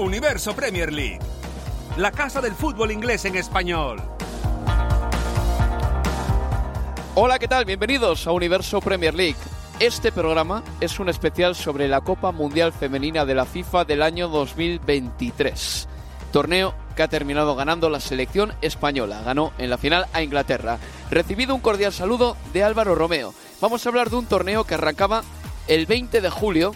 Universo Premier League. La casa del fútbol inglés en español. Hola, ¿qué tal? Bienvenidos a Universo Premier League. Este programa es un especial sobre la Copa Mundial Femenina de la FIFA del año 2023. Torneo que ha terminado ganando la selección española. Ganó en la final a Inglaterra. Recibido un cordial saludo de Álvaro Romeo. Vamos a hablar de un torneo que arrancaba el 20 de julio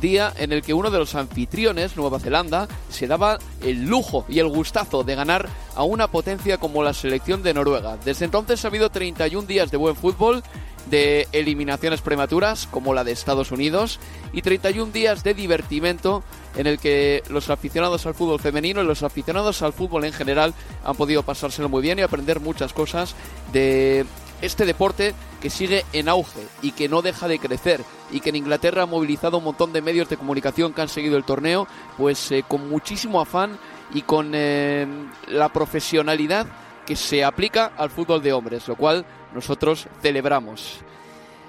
día en el que uno de los anfitriones, Nueva Zelanda, se daba el lujo y el gustazo de ganar a una potencia como la selección de Noruega. Desde entonces ha habido 31 días de buen fútbol, de eliminaciones prematuras como la de Estados Unidos y 31 días de divertimento en el que los aficionados al fútbol femenino y los aficionados al fútbol en general han podido pasárselo muy bien y aprender muchas cosas de este deporte que sigue en auge y que no deja de crecer y que en Inglaterra ha movilizado un montón de medios de comunicación que han seguido el torneo, pues eh, con muchísimo afán y con eh, la profesionalidad que se aplica al fútbol de hombres, lo cual nosotros celebramos.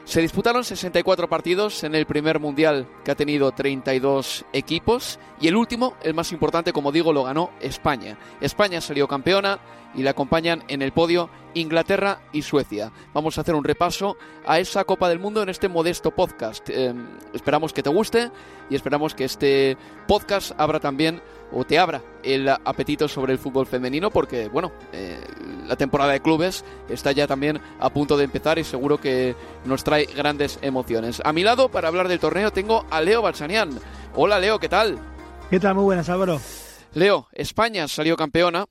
Se disputaron 64 partidos en el primer mundial que ha tenido 32 equipos y el último, el más importante, como digo, lo ganó España. España salió campeona y la acompañan en el podio Inglaterra y Suecia. Vamos a hacer un repaso a esa Copa del Mundo en este modesto podcast. Eh, esperamos que te guste y esperamos que este podcast abra también o te abra el apetito sobre el fútbol femenino porque, bueno, eh, la temporada de clubes está ya también a punto de empezar y seguro que nos trae grandes emociones. A mi lado, para hablar del torneo, tengo a Leo Balsanian. Hola Leo, ¿qué tal? ¿Qué tal? Muy buenas, Álvaro. Leo, España salió campeona,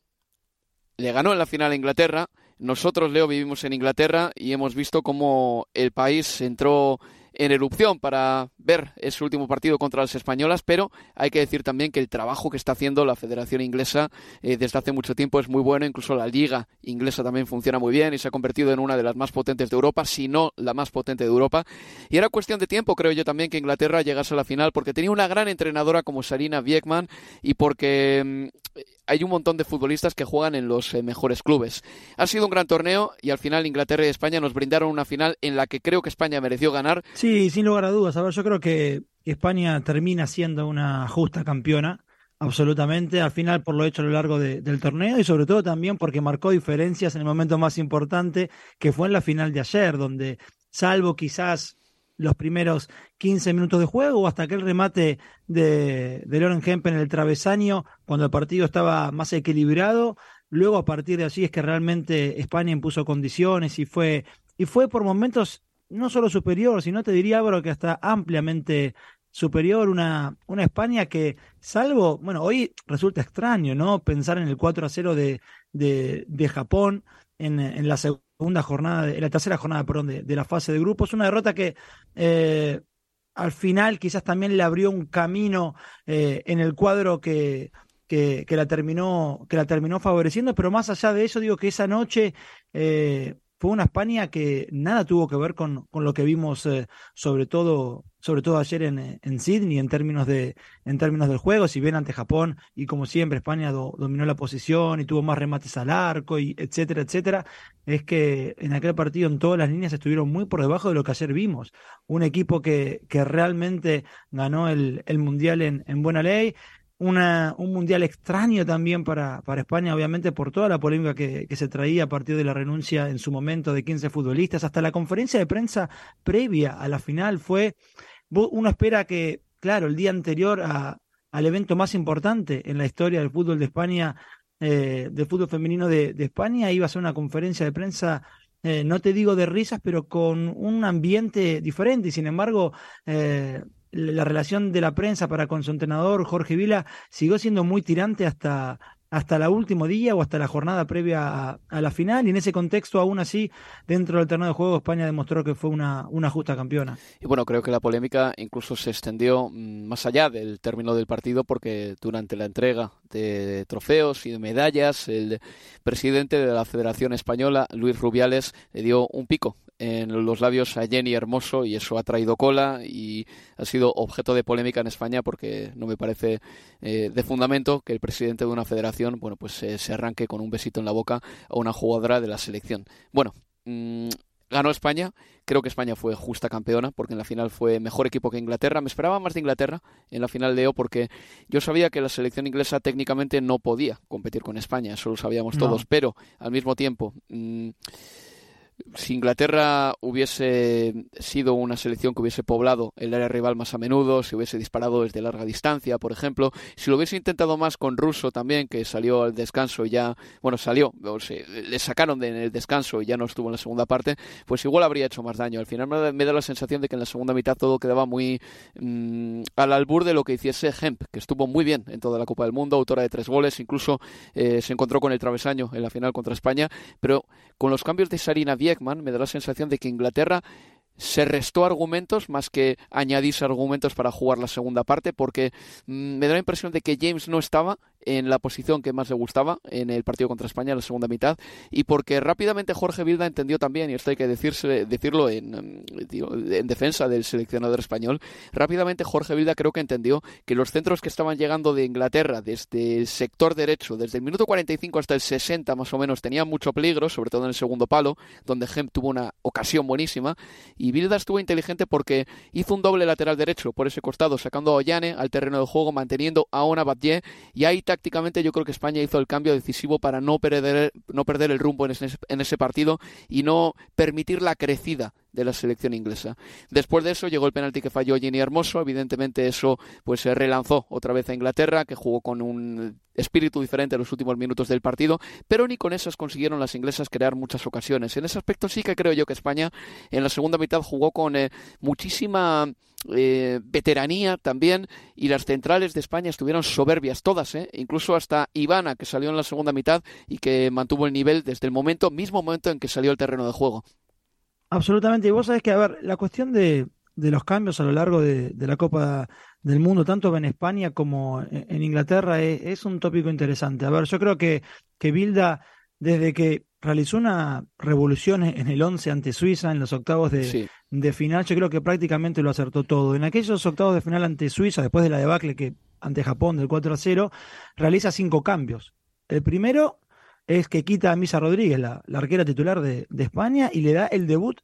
le ganó en la final a Inglaterra. Nosotros, Leo, vivimos en Inglaterra y hemos visto cómo el país entró en erupción para ver ese último partido contra las españolas, pero hay que decir también que el trabajo que está haciendo la Federación Inglesa eh, desde hace mucho tiempo es muy bueno, incluso la Liga Inglesa también funciona muy bien y se ha convertido en una de las más potentes de Europa, si no la más potente de Europa. Y era cuestión de tiempo, creo yo también, que Inglaterra llegase a la final, porque tenía una gran entrenadora como Sarina Biekman y porque mm, hay un montón de futbolistas que juegan en los eh, mejores clubes. Ha sido un gran torneo y al final Inglaterra y España nos brindaron una final en la que creo que España mereció ganar. Sí, sin lugar a dudas. A yo creo que España termina siendo una justa campeona, absolutamente, al final por lo hecho a lo largo del torneo y sobre todo también porque marcó diferencias en el momento más importante que fue en la final de ayer, donde salvo quizás los primeros 15 minutos de juego o hasta aquel remate de, de Loren Hemp en el travesaño cuando el partido estaba más equilibrado. Luego a partir de allí es que realmente España impuso condiciones y fue, y fue por momentos no solo superior, sino te diría, bro, que hasta ampliamente superior, una, una España que, salvo, bueno, hoy resulta extraño, ¿no? Pensar en el 4 a 0 de, de, de Japón en, en la segunda segunda jornada, en la tercera jornada, perdón, de, la fase de grupos. Una derrota que eh, al final quizás también le abrió un camino eh, en el cuadro que, que, la terminó, que la terminó favoreciendo, pero más allá de eso, digo que esa noche eh, fue una España que nada tuvo que ver con, con lo que vimos, sobre todo sobre todo ayer en, eh, en Sydney en términos, de, en términos del juego, si bien ante Japón y como siempre España dominó la posición y tuvo más remates al arco y etcétera, etcétera, es que en aquel partido en todas las líneas estuvieron muy por debajo de lo que ayer vimos. Un equipo que, que realmente ganó el, el Mundial en, en buena ley, una, un mundial extraño también para, para España, obviamente por toda la polémica que, que, se traía a partir de la renuncia en su momento de 15 futbolistas, hasta la conferencia de prensa previa a la final fue uno espera que, claro, el día anterior al evento más importante en la historia del fútbol de España, eh, del fútbol femenino de, España, iba a ser una conferencia de prensa eh, no te digo de risas, pero con un ambiente diferente. Y sin embargo, eh, la relación de la prensa para con su entrenador, Jorge Vila, siguió siendo muy tirante hasta, hasta el último día o hasta la jornada previa a, la final. Y en ese contexto, aún así, dentro del terreno de juego, España demostró que fue una, una justa campeona. Y bueno, creo que la polémica incluso se extendió mm, más allá del término del partido, porque durante la entrega de trofeos y de medallas, el presidente de la Federación Española, Luis Rubiales, le dio un pico en los labios a Jenny Hermoso y eso ha traído cola y ha sido objeto de polémica en España porque no me parece eh, de fundamento que el presidente de una federación bueno pues eh, se arranque con un besito en la boca a una jugadora de la selección. Bueno, mm, ganó España. Creo que España fue justa campeona porque en la final fue mejor equipo que Inglaterra. Me esperaba más de Inglaterra en la final de O porque yo sabía que la selección inglesa técnicamente no podía competir con España, eso lo sabíamos todos, pero al mismo tiempo... Mm, si Inglaterra hubiese sido una selección que hubiese poblado el área rival más a menudo, si hubiese disparado desde larga distancia, por ejemplo, si lo hubiese intentado más con Russo también, que salió al descanso y ya, bueno, salió, o se, le sacaron de, en el descanso y ya no estuvo en la segunda parte, pues igual habría hecho más daño. Al final me, da la sensación de que en la segunda mitad todo quedaba muy mm, al albur de lo que hiciese Hemp, que estuvo muy bien en toda la Copa del Mundo, autora de tres goles, incluso eh, se encontró con el travesaño en la final contra España, pero con los cambios de Sarina me da la sensación de que Inglaterra se restó argumentos más que añadirse argumentos para jugar la segunda parte porque mm, me da la impresión de que James no estaba en la posición que más le gustaba en el partido contra España en la segunda mitad y porque rápidamente Jorge Vilda entendió también, y esto hay que decirse, decirlo en, en defensa del seleccionador español, rápidamente Jorge Vilda creo que entendió que los centros que estaban llegando de Inglaterra desde el sector derecho, desde el minuto 45 hasta el 60 más o menos, tenían mucho peligro, sobre todo en el segundo palo, donde Gem tuvo una ocasión buenísima y Vilda estuvo inteligente porque hizo un doble lateral derecho por ese costado, sacando a Ollane al terreno de juego, manteniendo a Ona Batlle, y ahí tácticamente yo creo que España hizo el cambio decisivo para no perder, no perder el rumbo en ese, en ese partido y no permitir la crecida de la selección inglesa. Después de eso llegó el penalti que falló Jenny Hermoso, evidentemente eso pues se relanzó otra vez a Inglaterra, que jugó con un espíritu diferente en los últimos minutos del partido, pero ni con esas consiguieron las inglesas crear muchas ocasiones. En ese aspecto sí que creo yo que España en la segunda mitad jugó con eh, muchísima eh, veteranía también y las centrales de España estuvieron soberbias todas, ¿eh? incluso hasta Ivana que salió en la segunda mitad y que mantuvo el nivel desde el momento mismo momento en que salió al terreno de juego. Absolutamente. Y vos sabés que, a ver, la cuestión de, de los cambios a lo largo de, de, la Copa del Mundo, tanto en España como en, Inglaterra, es, un tópico interesante. A ver, yo creo que, que Bilda, desde que realizó una revolución en el 11 ante Suiza en los octavos de, de, final, yo creo que prácticamente lo acertó todo. En aquellos octavos de final ante Suiza, después de la debacle que ante Japón del 4 a 0, realiza cinco cambios. El primero es que quita a Misa Rodríguez, la, arquera titular de, España, y le da el debut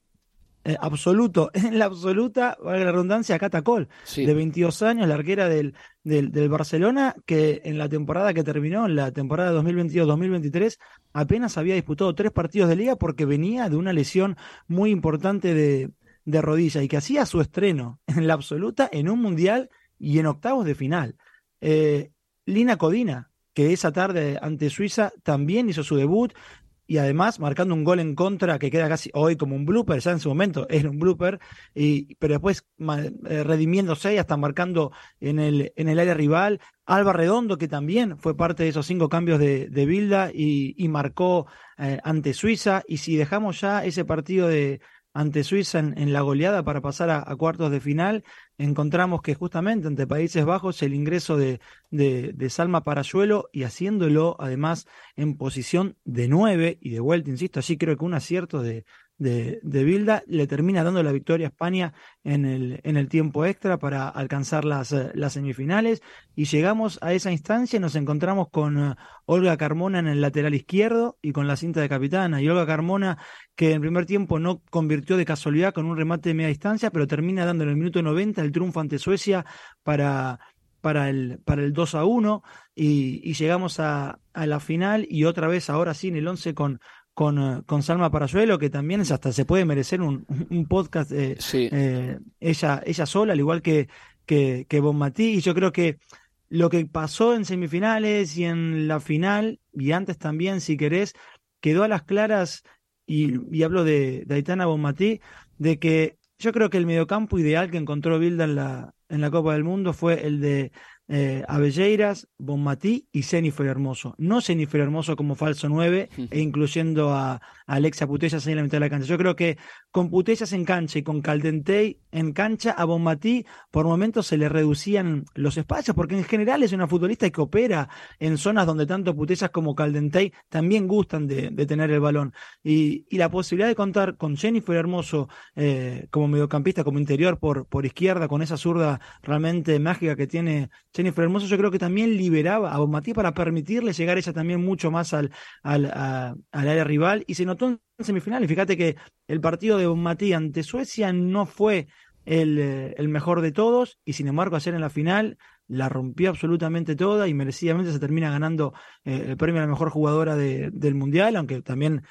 eh, absoluto, en la absoluta, valga la redundancia, a Cata de 22 años, la arquera del, del, del, Barcelona, que en la temporada que terminó, en la temporada 2022-2023, apenas había disputado tres partidos de liga porque venía de una lesión muy importante de, de rodilla y que hacía su estreno en la absoluta en un mundial y en octavos de final. Eh, Lina Codina, que esa tarde ante Suiza también hizo su debut y además marcando un gol en contra que queda casi hoy como un blooper, ya en su momento era un blooper, y, pero después eh, redimiéndose y hasta marcando en el, en el área rival. Alba Redondo, que también fue parte de esos cinco cambios de, de Bilda y, marcó eh, ante Suiza. Y si dejamos ya ese partido de, ante Suiza en, la goleada para pasar a, cuartos de final, encontramos que justamente ante Países Bajos el ingreso de, de, de, Salma Parayuelo y haciéndolo además en posición de nueve y de vuelta, insisto, allí creo que un acierto de, de, de Bilda, le termina dando la victoria a España en el, en el tiempo extra para alcanzar las, eh, las semifinales. Y llegamos a esa instancia y nos encontramos con eh, Olga Carmona en el lateral izquierdo y con la cinta de capitana. Y Olga Carmona que en primer tiempo no convirtió de casualidad con un remate de media distancia pero termina dando en el minuto 90 el triunfo ante Suecia para para el, para el 2 a 1 y, y llegamos a, a, la final y otra vez ahora sí en el 11 con, con, eh, con Salma Parayuelo, que también es hasta se puede merecer un, un podcast eh, eh, ella, ella sola, al igual que, que, que Bonmatí. Y yo creo que lo que pasó en semifinales y en la final, y antes también, si querés, quedó a las claras y, hablo de, de Aitana Bonmatí, de que yo creo que el mediocampo ideal que encontró Bilda en la, en la Copa del Mundo fue el de eh, Avelleiras, Bonmatí y Jennifer Hermoso. No Jennifer Hermoso como falso 9 e incluyendo a, Alexia Putellas en la mitad de la cancha. Yo creo que con Putellas en cancha y con Caldentey en cancha, a Bonmatí por momentos se le reducían los espacios, porque en general es una futbolista que opera en zonas donde tanto Putellas como Caldentey también gustan de, tener el balón. Y, la posibilidad de contar con Jennifer Hermoso eh, como mediocampista, como interior por, izquierda, con esa zurda realmente mágica que tiene Jennifer Hermoso, yo creo que también liberaba a Bonmatí para permitirle llegar ella también mucho más al, área rival y se notó semifinales. Fíjate que el partido de Bonmatí ante Suecia no fue eh, el, mejor de todos y sin embargo ayer en la final la rompió absolutamente toda y merecidamente se termina ganando eh, el premio a la mejor jugadora del Mundial, aunque también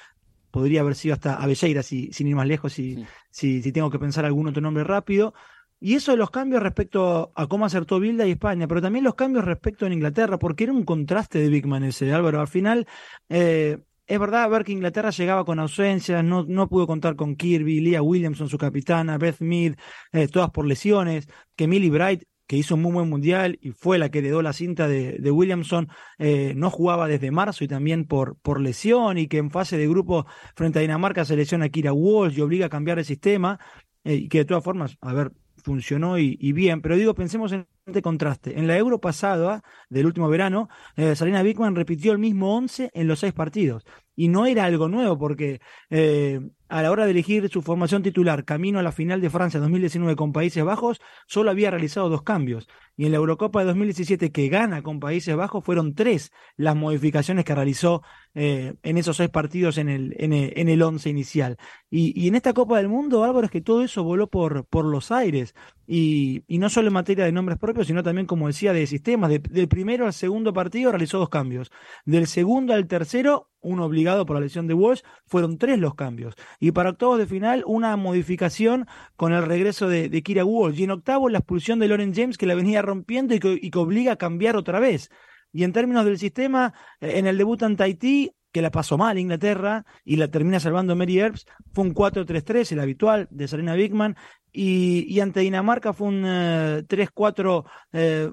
podría haber sido hasta Avelleira si, sin ir más lejos, si, si, si, tengo que pensar algún otro nombre rápido. Y eso de los cambios respecto a cómo acertó Bilda y España, pero también los cambios respecto a Inglaterra, porque era un contraste de Big Man ese, Álvaro. Al final, eh, es verdad ver que Inglaterra llegaba con ausencias, no, no pudo contar con Kirby, Leah Williamson, su capitana, Beth Mead, eh, todas por lesiones, que Millie Bright, que hizo un muy buen mundial y fue la que heredó la cinta de, Williamson, eh, no jugaba desde marzo y también por, por lesión, y que en fase de grupo frente a Dinamarca se lesiona a Kira Walsh y obliga a cambiar el sistema, eh, y que de todas formas, a ver, funcionó y, bien, pero digo, pensemos en contraste. En la Euro pasada, del último verano, eh, Salina Bickman repitió el mismo 11 en los seis partidos. Y no era algo nuevo, porque eh, a la hora de elegir su formación titular camino a la final de Francia 2019 con Países Bajos, solo había realizado dos cambios. Y en la Eurocopa de 2017 que gana con Países Bajos fueron tres las modificaciones que realizó eh, en esos seis partidos en el, en el, once inicial. Y, en esta Copa del Mundo, Álvaro, es que todo eso voló por, por los aires. Y, y, no solo en materia de nombres propios, sino también, como decía, de sistemas. del primero al segundo partido realizó dos cambios. Del segundo al tercero, uno obligado por la lesión de Walsh, fueron tres los cambios. Y para octavos de final, una modificación con el regreso de, Kira Walsh. Y en octavo, la expulsión de Lauren James, que la venía rompiendo y que, obliga a cambiar otra vez. Y en términos del sistema, eh, en el debut ante Haití, que la pasó mal Inglaterra y la termina salvando Mary Earps, fue un 4-3-3, el habitual de Serena Bigman, y, ante Dinamarca fue un 3-4-1-2 eh,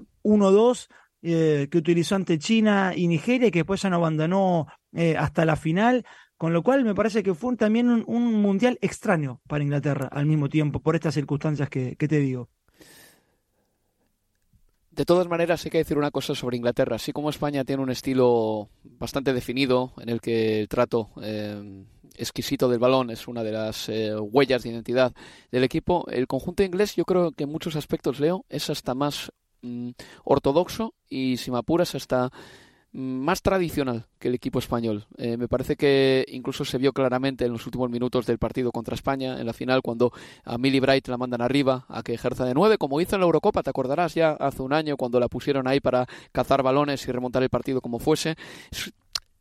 eh, que utilizó ante China y Nigeria y que después ya no abandonó eh, hasta la final, con lo cual me parece que fue también un, mundial extraño para Inglaterra al mismo tiempo, por estas circunstancias que, te digo. De todas maneras, hay que decir una cosa sobre Inglaterra. Así como España tiene un estilo bastante definido en el que el trato eh, exquisito del balón es una de las eh, huellas de identidad del equipo, el conjunto inglés yo creo que en muchos aspectos, Leo, es hasta más mm, ortodoxo y, si me apuras, hasta más tradicional que el equipo español. Eh, me parece que incluso se vio claramente en los últimos minutos del partido contra España, en la final, cuando a Millie Bright la mandan arriba a que ejerza de nueve, como hizo en la Eurocopa, te acordarás ya hace un año cuando la pusieron ahí para cazar balones y remontar el partido como fuese.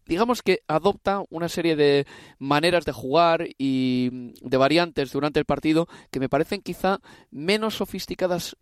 digamos que adopta una serie de maneras de jugar y de variantes durante el partido que me parecen quizá menos sofisticadas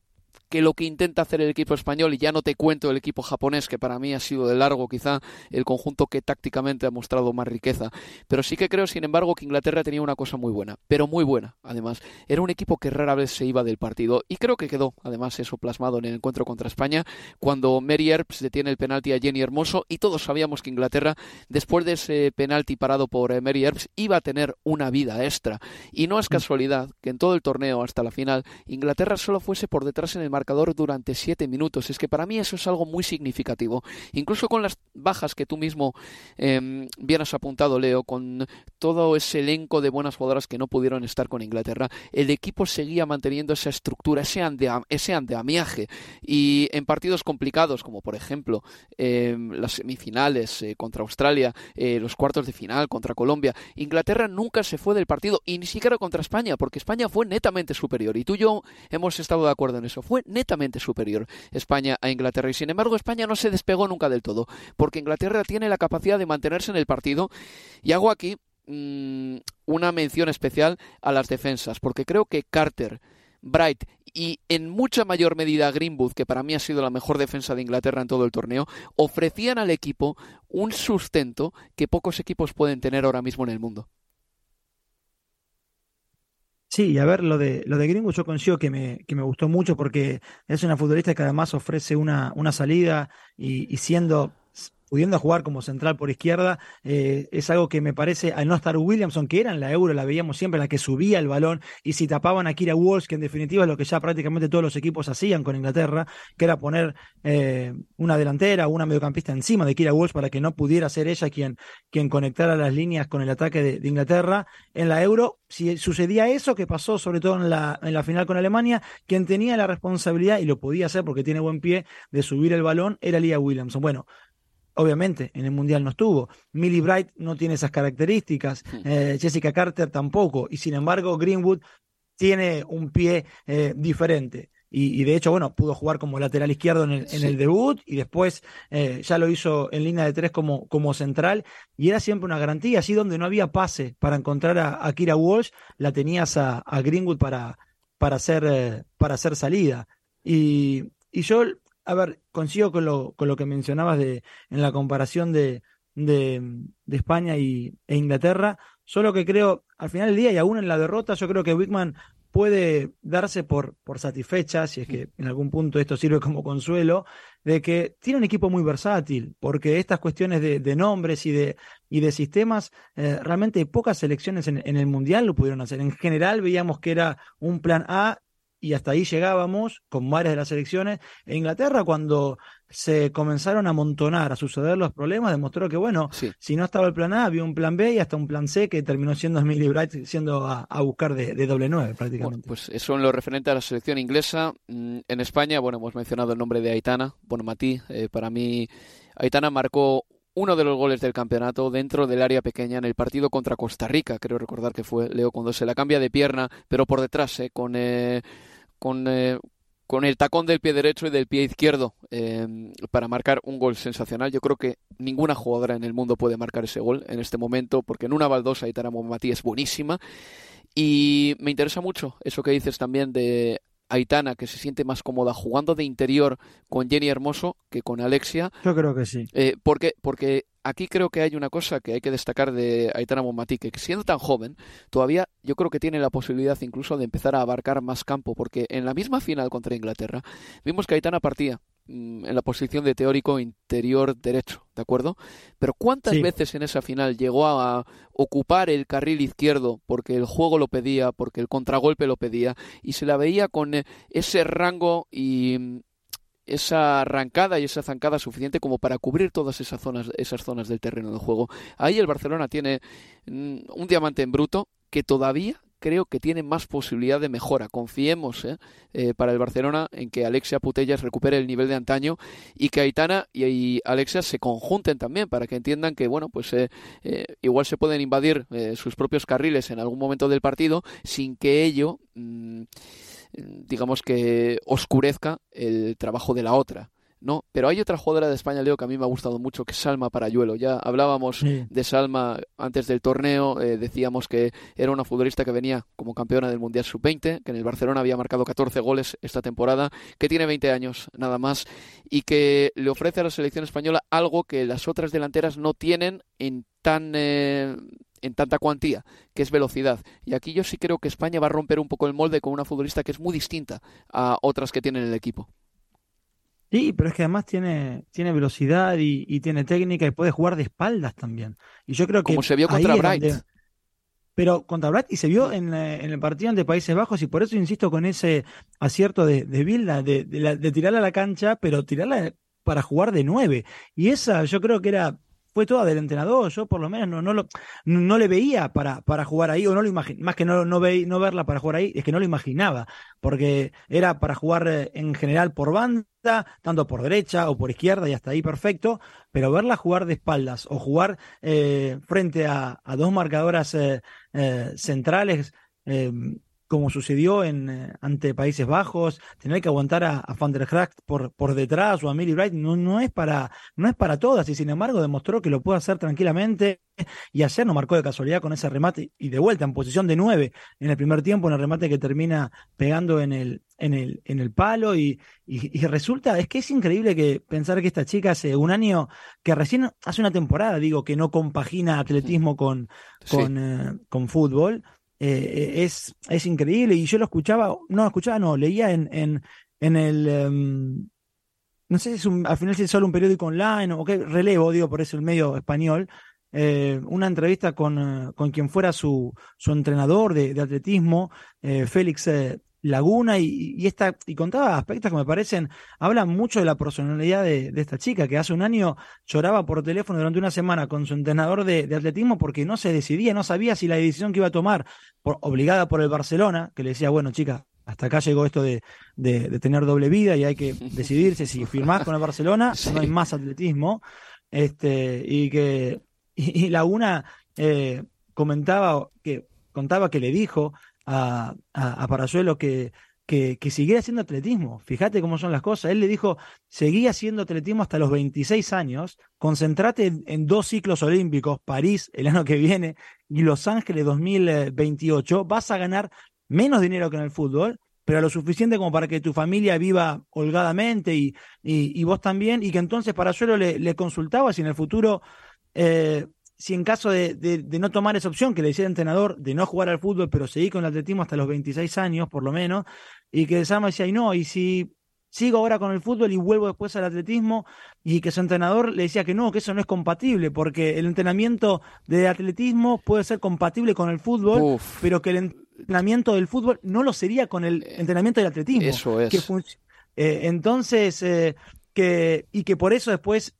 que lo que intenta hacer el equipo español, y ya no te cuento el equipo japonés, que para mí ha sido de largo quizá el conjunto que tácticamente ha mostrado más riqueza. Pero sí que creo, sin embargo, que Inglaterra tenía una cosa muy buena, pero muy buena, además. Era un equipo que rara vez se iba del partido, y creo que quedó, además, eso plasmado en el encuentro contra España, cuando Mary Earps detiene el penalti a Jenny Hermoso, y todos sabíamos que Inglaterra, después de ese penalti parado por eh, Mary Earps, iba a tener una vida extra. Y no es mm. casualidad que en todo el torneo hasta la final, Inglaterra solo fuese por detrás en el marcador durante siete minutos. Es que para mí eso es algo muy significativo. Incluso con las bajas que tú mismo eh, bien has apuntado, Leo, con todo ese elenco de buenas jugadoras que no pudieron estar con Inglaterra, el equipo seguía manteniendo esa estructura, ese, ese andeamiaje. Y en partidos complicados, como por ejemplo em, las semifinales eh, contra Australia, eh, los cuartos de final contra Colombia, Inglaterra nunca se fue del partido, y ni siquiera contra España, porque España fue netamente superior. Y tú y yo hemos estado de acuerdo en eso. Fue netamente superior España a Inglaterra. Y sin embargo, España no se despegó nunca del todo, porque Inglaterra tiene la capacidad de mantenerse en el partido. Y hago aquí mm, una mención especial a las defensas, porque creo que Carter, Bright y en mucha mayor medida Greenwood, que para mí ha sido la mejor defensa de Inglaterra en todo el torneo, ofrecían al equipo un sustento que pocos equipos pueden tener ahora mismo en el mundo. Sí, y a ver, lo de, lo de Greenwood yo consigo que me, que me gustó mucho porque es una futbolista que además ofrece una, una salida y, y siendo pudiendo jugar como central por izquierda, eh, es algo que me parece, al no estar Williamson, que era en la Euro, la veíamos siempre, la que subía el balón, y si tapaban a Kira Walsh, que en definitiva es lo que ya prácticamente todos los equipos hacían con Inglaterra, que era poner eh, una delantera o una mediocampista encima de Kira Walsh para que no pudiera ser ella quien, quien conectara las líneas con el ataque de, Inglaterra, en la Euro, si sucedía eso, que pasó sobre todo en la, en la final con Alemania, quien tenía la responsabilidad, y lo podía hacer porque tiene buen pie, de subir el balón, era Lia Williamson. Bueno, obviamente en el Mundial no estuvo. Millie Bright no tiene esas características, hmm. eh, Jessica Carter tampoco, y sin embargo Greenwood tiene un pie eh, diferente. Y, de hecho, bueno, pudo jugar como lateral izquierdo en el, en el debut y después eh, ya lo hizo en línea de tres como, como central y era siempre una garantía. Así donde no había pase para encontrar a, Kira Walsh, la tenías a, Greenwood para, para, hacer, para hacer salida. Y, y yo a ver, consigo con lo, con lo que mencionabas de, en la comparación de, de, España y, e Inglaterra, solo que creo, al final del día y aún en la derrota, yo creo que Wickman puede darse por, por satisfecha, si es que en algún punto esto sirve como consuelo, de que tiene un equipo muy versátil, porque estas cuestiones de, nombres y de, y de sistemas, eh, realmente pocas selecciones en, en, el Mundial lo pudieron hacer. En general veíamos que era un plan A y hasta ahí llegábamos con varias de las elecciones. E Inglaterra, cuando se comenzaron a amontonar, a suceder los problemas, demostró que, bueno, si no estaba el plan A, había un plan B y hasta un plan C que terminó siendo Emily Bright, siendo a, buscar de, doble nueve prácticamente. pues eso en lo referente a la selección inglesa. Mm, en España, bueno, hemos mencionado el nombre de Aitana, Bonomatí. Eh, para mí, Aitana marcó uno de los goles del campeonato dentro del área pequeña en el partido contra Costa Rica. Creo recordar que fue Leo cuando se la cambia de pierna, pero por detrás, eh, con, eh, con, eh, con el tacón del pie derecho y del pie izquierdo eh, para marcar un gol sensacional. Yo creo que ninguna jugadora en el mundo puede marcar ese gol en este momento, porque en una baldosa Itara Mati es buenísima. Y me interesa mucho eso que dices también de Aitana, que se siente más cómoda jugando de interior con Jenny Hermoso que con Alexia. Yo creo que sí. Eh, porque, porque aquí creo que hay una cosa que hay que destacar de Aitana Momati, que siendo tan joven, todavía yo creo que tiene la posibilidad incluso de empezar a abarcar más campo, porque en la misma final contra Inglaterra vimos que Aitana partía mm, en la posición de teórico interior derecho, ¿de acuerdo? Pero ¿cuántas veces en esa final llegó a ocupar el carril izquierdo porque el juego lo pedía, porque el contragolpe lo pedía, y se la veía con ese rango y esa arrancada y esa zancada suficiente como para cubrir todas esas zonas, esas zonas del terreno de juego. Ahí el Barcelona tiene mm, un diamante en bruto que todavía creo que tiene más posibilidad de mejora. Confiemos ¿eh? Eh, para el Barcelona en que Alexia Putellas recupere el nivel de antaño y que Aitana y, Alexia se conjunten también para que entiendan que bueno pues eh, igual se pueden invadir sus propios carriles en algún momento del partido sin que ello mm, digamos que oscurezca el trabajo de la otra. ¿no? Pero hay otra jugadora de España, Leo, que a mí me ha gustado mucho, que es Salma Parayuelo. Ya hablábamos de Salma antes del torneo, eh, decíamos que era una futbolista que venía como campeona del Mundial Sub-20, que en el Barcelona había marcado 14 goles esta temporada, que tiene 20 años nada más, y que le ofrece a la selección española algo que las otras delanteras no tienen en tan... Eh, en tanta cuantía, que es velocidad. Y aquí yo sí creo que España va a romper un poco el molde con una futbolista que es muy distinta a otras que tienen el equipo. Sí, pero es que además tiene, tiene velocidad y, tiene técnica y puede jugar de espaldas también. Y yo creo que. Como se vio contra Bright. pero contra Bright y se vio en, en, el partido ante Países Bajos y por eso insisto con ese acierto de, de, de, de tirarla a la cancha, pero tirarla para jugar de nueve. Y esa yo creo que era fue toda del entrenador. Yo por lo menos no, no, lo, no le veía para, para jugar ahí, o no lo imaginaba, más que no, no, ve, no verla para jugar ahí, es que no lo imaginaba, porque era para jugar eh, en general por banda, tanto por derecha o por izquierda, y hasta ahí perfecto, pero verla jugar de espaldas o jugar eh, frente a, a, dos marcadoras eh, centrales como sucedió en, eh, ante Países Bajos, tener que aguantar a, Van der Gracht por, por detrás o a Millie Bright no, no, es para, no es para todas y sin embargo demostró que lo puede hacer tranquilamente y ayer no marcó de casualidad con ese remate y de vuelta en posición de nueve en el primer tiempo, en el remate que termina pegando en el, en el, en el palo y, y, resulta, es que es increíble que pensar que esta chica hace un año, que recién hace una temporada, digo, que no compagina atletismo con, con, eh, con fútbol es, es increíble. Y yo lo escuchaba, no, escuchaba, no, leía en, en, en el... Em, no sé si es un, al final si es solo un periódico online o qué, relevo, digo, por eso el medio español, una entrevista con, con, quien fuera su, su entrenador de, atletismo, Félix Laguna y, esta, y contaba aspectos que me parecen, hablan mucho de la personalidad de, esta chica, que hace un año lloraba por teléfono durante una semana con su entrenador de, atletismo porque no se decidía, no sabía si la decisión que iba a tomar, por, obligada por el Barcelona, que le decía, bueno, chica, hasta acá llegó esto de, tener doble vida y hay que decidirse si firmás con el Barcelona, no hay más atletismo. Este, y que y, Laguna eh, comentaba que contaba que le dijo a, a, Parayuelo que, que, siguiera haciendo atletismo. Fíjate cómo son las cosas. Él le dijo, seguí haciendo atletismo hasta los 26 años, concentrate en, dos ciclos olímpicos, París el año que viene y Los Ángeles 2028, vas a ganar menos dinero que en el fútbol, pero lo suficiente como para que tu familia viva holgadamente y, y, vos también, y que entonces Parayuelo le, le consultaba si en el futuro eh, si en caso de, no tomar esa opción que le decía el entrenador de no jugar al fútbol, pero seguir con el atletismo hasta los 26 años, por lo menos, y que Sama decía, y no, y si sigo ahora con el fútbol y vuelvo después al atletismo, y que su entrenador le decía que no, que eso no es compatible, porque el entrenamiento de atletismo puede ser compatible con el fútbol, pero que el entrenamiento del fútbol no lo sería con el eh, entrenamiento del atletismo. Eso es. Eh, entonces, eh, que, y que por eso después...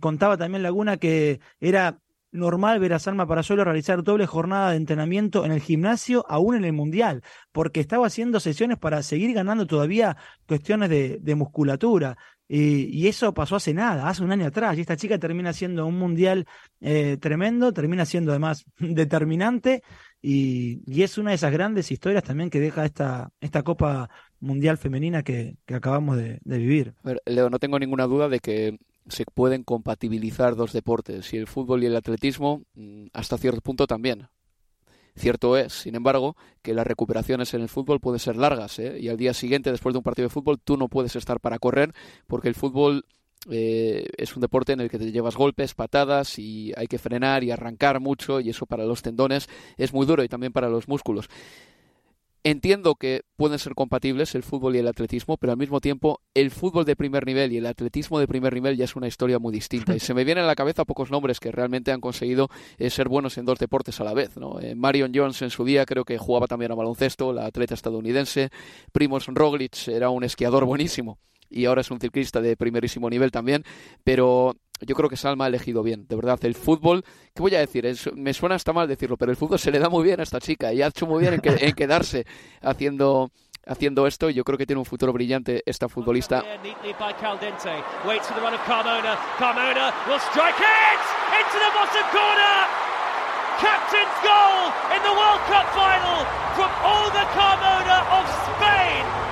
contaba también Laguna que era normal ver a Salma Parayolo realizar doble jornada de entrenamiento en el gimnasio, aún en el Mundial, porque estaba haciendo sesiones para seguir ganando todavía cuestiones de, musculatura. Y, eso pasó hace nada, hace un año atrás. Y esta chica termina siendo un mundial eh, tremendo, termina siendo además determinante. Y, es una de esas grandes historias también que deja esta, esta Copa Mundial Femenina que, acabamos de, de vivir. Leo, no tengo ninguna duda de que se pueden compatibilizar dos deportes, y el fútbol y el atletismo mm, hasta cierto punto también. Cierto es, sin embargo, que las recuperaciones en el fútbol pueden ser largas, ¿eh? y al día siguiente, después de un partido de fútbol, tú no puedes estar para correr, porque el fútbol eh, es un deporte en el que te llevas golpes, patadas, y hay que frenar y arrancar mucho, y eso para los tendones es muy duro y también para los músculos. Entiendo que pueden ser compatibles el fútbol y el atletismo, pero al mismo tiempo el fútbol de primer nivel y el atletismo de primer nivel ya es una historia muy distinta. Y se me vienen a la cabeza pocos nombres que realmente han conseguido eh, ser buenos en dos deportes a la vez. ¿no? Eh, Marion Jones en su día creo que jugaba también a baloncesto, la atleta estadounidense. Primoz Roglic era un esquiador buenísimo y ahora es un ciclista de primerísimo nivel también, pero yo creo que Salma ha elegido bien, de verdad. El fútbol, ¿qué voy a decir? me suena hasta mal decirlo, pero el fútbol se le da muy bien a esta chica y ha hecho muy bien en, quedarse haciendo haciendo esto y yo creo que tiene un futuro brillante esta futbolista. Captain's goal in the World Cup final from Olga Carmona of Spain.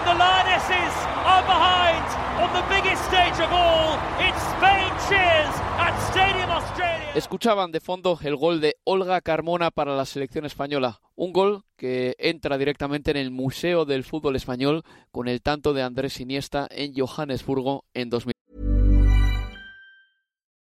And the Lionesses are behind on the biggest stage of all. It's Spain cheers at Stadium Australia. Escuchaban de fondo el gol de Olga Carmona para la selección española. Un gol que entra directamente en el Museo del Fútbol Español con el tanto de Andrés Iniesta en Johannesburgo en 2000.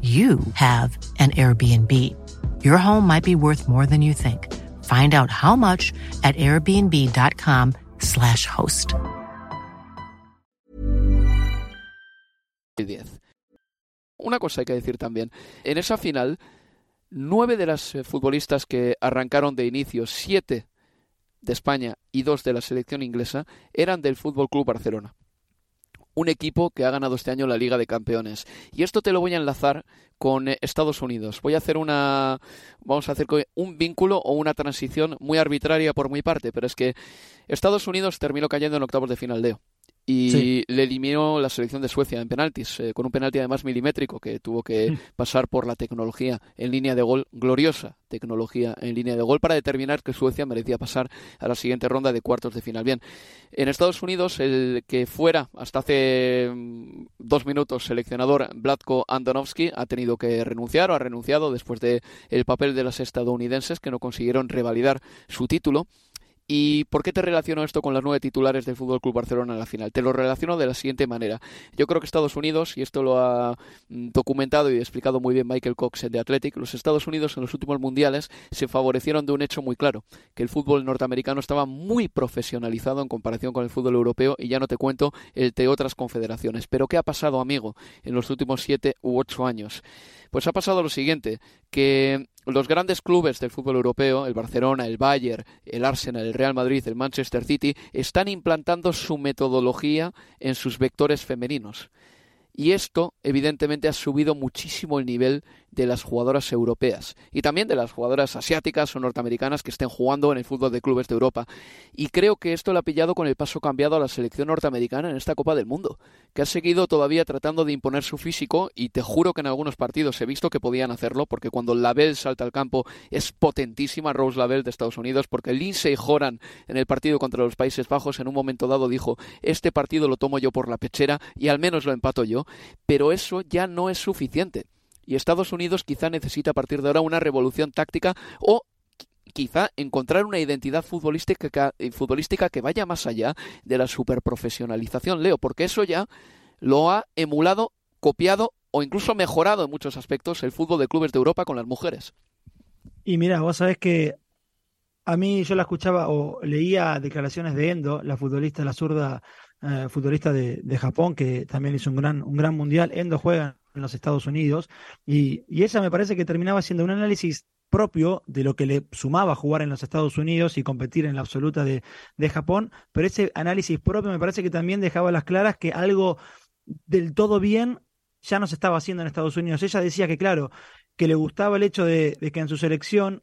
you have an Airbnb. Your home might be worth more than you think. Find out how much at airbnb.com/slash host. Una cosa hay que decir también. En esa final, nueve de las eh, futbolistas que arrancaron de inicio, siete de España y dos de la selección inglesa, eran del Fútbol Club Barcelona un equipo que ha ganado este año la Liga de Campeones. Y esto te lo voy a enlazar con eh, Estados Unidos. Voy a hacer una vamos a hacer un vínculo o una transición muy arbitraria por mi parte, pero es que Estados Unidos terminó cayendo en octavos de final de y le eliminó la selección de Suecia en penaltis, eh, con un penalti además milimétrico que tuvo que pasar por la tecnología en línea de gol, gloriosa tecnología en línea de gol para determinar que Suecia merecía pasar a la siguiente ronda de cuartos de final. Bien, en Estados Unidos el que fuera hasta hace mm, dos minutos seleccionador Vladko Andonovsky ha tenido que renunciar o ha renunciado después de el papel de las estadounidenses que no consiguieron revalidar su título. ¿Y por qué te relaciono esto con las nueve titulares del Fútbol Club Barcelona en la final? Te lo relaciono de la siguiente manera. Yo creo que Estados Unidos, y esto lo ha mm, documentado y explicado muy bien Michael Cox de Athletic, los Estados Unidos en los últimos mundiales se favorecieron de un hecho muy claro, que el fútbol norteamericano estaba muy profesionalizado en comparación con el fútbol europeo, y ya no te cuento el de otras confederaciones. Pero ¿qué ha pasado, amigo, en los últimos siete u ocho años? Pues ha pasado lo siguiente, que los grandes clubes del fútbol europeo, el Barcelona, el Bayern, el Arsenal, el Real Madrid, el Manchester City, están implantando su metodología en sus vectores femeninos. Y esto, evidentemente, ha subido muchísimo el nivel de las jugadoras europeas y también de las jugadoras asiáticas o norteamericanas que estén jugando en el fútbol de clubes de Europa. Y creo que esto lo ha pillado con el paso cambiado a la selección norteamericana en esta Copa del Mundo, que ha seguido todavía tratando de imponer su físico y te juro que en algunos partidos he visto que podían hacerlo porque cuando Label salta al campo es potentísima Rose Label de Estados Unidos porque Lindsay Horan en el partido contra los Países Bajos en un momento dado dijo este partido lo tomo yo por la pechera y al menos lo empato yo, pero eso ya no es suficiente y Estados Unidos quizá necesita a partir de ahora una revolución táctica o quizá encontrar una identidad futbolística, eh, futbolística que vaya más allá de la superprofesionalización, Leo, porque eso ya lo ha emulado, copiado o incluso mejorado en muchos aspectos el fútbol de clubes de Europa con las mujeres. Y mira, vos sabés que a mí yo la escuchaba o leía declaraciones de Endo, la futbolista, la zurda eh, futbolista de, de, Japón, que también hizo un gran, un gran mundial. Endo juega en los Estados Unidos, y, y ella me parece que terminaba siendo un análisis propio de lo que le sumaba jugar en los Estados Unidos y competir en la absoluta de, de Japón, pero ese análisis propio me parece que también dejaba las claras que algo del todo bien ya no se estaba haciendo en Estados Unidos. Ella decía que, claro, que le gustaba el hecho de que en su selección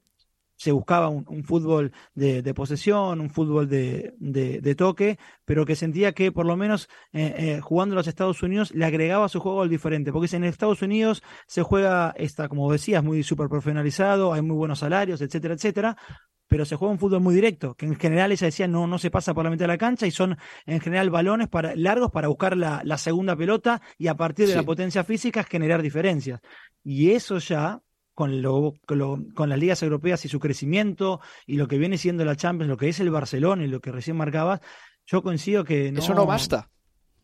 se buscaba un, fútbol de, posesión, un fútbol de, toque, pero que sentía que por lo menos eh, eh, jugando en los Estados Unidos le agregaba a su juego al diferente, porque en Estados Unidos se juega, está, como decías, muy súper profesionalizado, hay muy buenos salarios, etcétera, etcétera, pero se juega un fútbol muy directo, que en general ella decía no, no se pasa por la mitad de la cancha y son en general balones para, largos para buscar la, segunda pelota y a partir de la potencia física generar diferencias. Y eso ya con, lo, con, las ligas europeas y su crecimiento y lo que viene siendo la Champions, lo que es el Barcelona y lo que recién marcabas, yo coincido que no, eso no basta.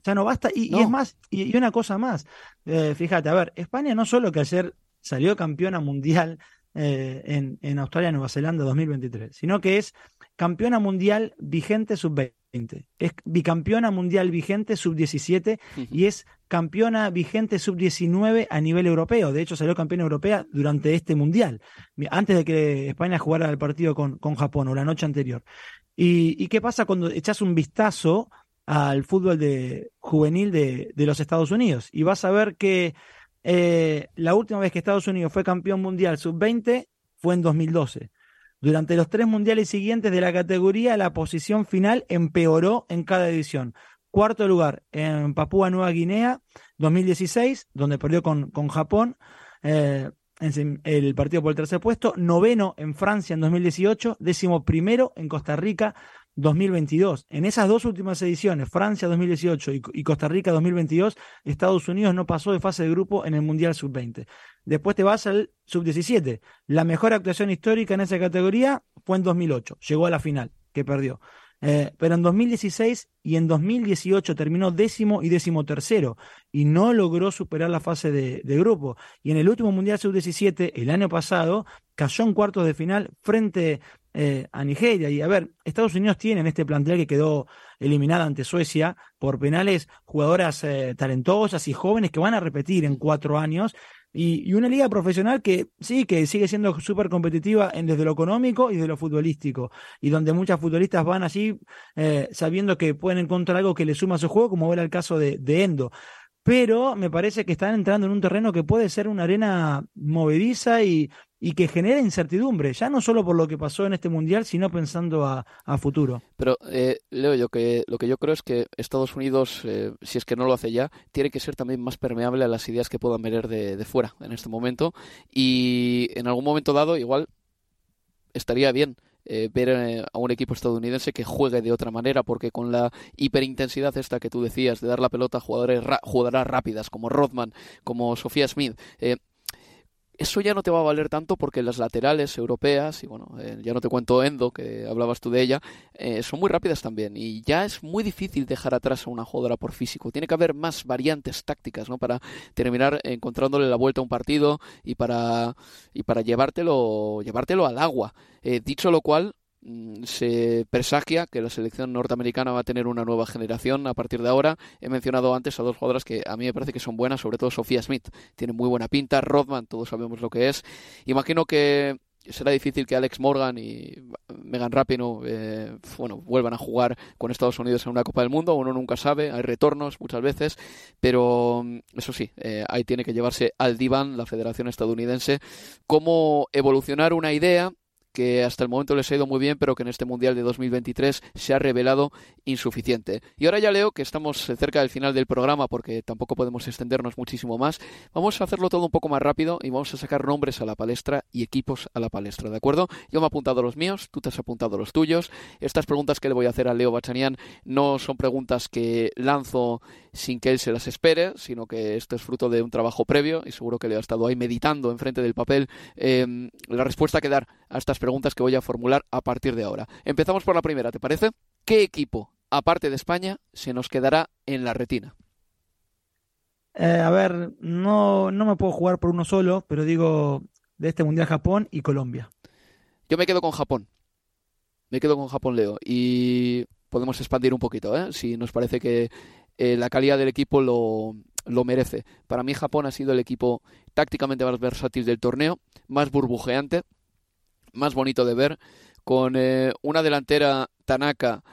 Ya no basta. Y, es más, y, una cosa más. Eh, fíjate, a ver, España no solo que ayer salió campeona mundial eh, en, en Australia, Nueva Zelanda 2023, sino que es campeona mundial vigente sub-20. Es bicampeona mundial vigente sub-17 y es campeona vigente sub-19 a nivel europeo. De hecho, salió campeona europea durante este mundial, antes de que España jugara el partido con, con Japón o la noche anterior. ¿Y, qué pasa cuando echas un vistazo al fútbol de, juvenil de, de los Estados Unidos? Y vas a ver que eh, la última vez que Estados Unidos fue campeón mundial sub-20 fue en 2012. Durante los tres mundiales siguientes de la categoría, la posición final empeoró en cada edición. Cuarto lugar en Papúa Nueva Guinea, 2016, donde perdió con, con Japón. Eh, en el partido por el tercer puesto, noveno en Francia en 2018, décimo primero en Costa Rica 2022. En esas dos últimas ediciones, Francia 2018 y, Costa Rica 2022, Estados Unidos no pasó de fase de grupo en el Mundial Sub-20. Después te vas al Sub-17. La mejor actuación histórica en esa categoría fue en 2008. Llegó a la final, que perdió. Eh, pero en 2016 y en 2018 terminó décimo y décimo tercero y no logró superar la fase de, grupo. Y en el último Mundial Sub-17, el año pasado, cayó en cuartos de final frente eh, a Nigeria. Y a ver, Estados Unidos tiene en este plantel que quedó eliminada ante Suecia por penales jugadoras eh, talentosas y jóvenes que van a repetir en cuatro años. Y, una liga profesional que sí, que sigue siendo súper competitiva en, desde lo económico y desde lo futbolístico, y donde muchas futbolistas van allí eh, sabiendo que pueden encontrar algo que le suma a su juego, como era el caso de, de Endo. Pero me parece que están entrando en un terreno que puede ser una arena movediza y, y que genera incertidumbre, ya no solo por lo que pasó en este mundial, sino pensando a, futuro. Pero, eh, Leo, yo que, lo que yo creo es que Estados Unidos, eh, si es que no lo hace ya, tiene que ser también más permeable a las ideas que puedan venir de, de fuera en este momento. Y en algún momento dado, igual estaría bien eh, ver a un equipo estadounidense que juegue de otra manera, porque con la hiperintensidad esta que tú decías de dar la pelota a jugadores jugadoras rápidas como Rodman, como Sofía Smith, eh, eso ya no te va a valer tanto porque las laterales europeas, y bueno, eh, ya no te cuento Endo, que hablabas tú de ella, eh, son muy rápidas también. Y ya es muy difícil dejar atrás a una jugadora por físico. Tiene que haber más variantes tácticas, ¿no? Para terminar encontrándole la vuelta a un partido y para, y para llevártelo, llevártelo al agua. Eh, dicho lo cual, se presagia que la selección norteamericana va a tener una nueva generación a partir de ahora. He mencionado antes a dos jugadoras que a mí me parece que son buenas, sobre todo Sofía Smith, tiene muy buena pinta, Rodman, todos sabemos lo que es. Imagino que será difícil que Alex Morgan y Megan Rapinoe eh, bueno, vuelvan a jugar con Estados Unidos en una Copa del Mundo, uno nunca sabe, hay retornos muchas veces, pero mm, eso sí, eh, ahí tiene que llevarse al diván la Federación Estadounidense cómo evolucionar una idea que hasta el momento les ha ido muy bien, pero que en este Mundial de 2023 se ha revelado insuficiente. Y ahora ya leo que estamos cerca del final del programa porque tampoco podemos extendernos muchísimo más. Vamos a hacerlo todo un poco más rápido y vamos a sacar nombres a la palestra y equipos a la palestra, ¿de acuerdo? Yo me he apuntado los míos, tú te has apuntado los tuyos. Estas preguntas que le voy a hacer a Leo Bachanian no son preguntas que lanzo sin que él se las espere, sino que esto es fruto de un trabajo previo y seguro que le ha estado ahí meditando enfrente del papel eh, la respuesta que dar a estas preguntas que voy a formular a partir de ahora. Empezamos por la primera, ¿te parece? ¿Qué equipo, aparte de España, se nos quedará en la retina? Eh, a ver, no, no me puedo jugar por uno solo, pero digo de este Mundial Japón y Colombia. Yo me quedo con Japón. Me quedo con Japón, Leo. Y podemos expandir un poquito, ¿eh? si nos parece que eh, la calidad del equipo lo, lo merece. Para mí Japón ha sido el equipo tácticamente más versátil del torneo, más burbujeante, más bonito de ver, con eh, una delantera Tanaka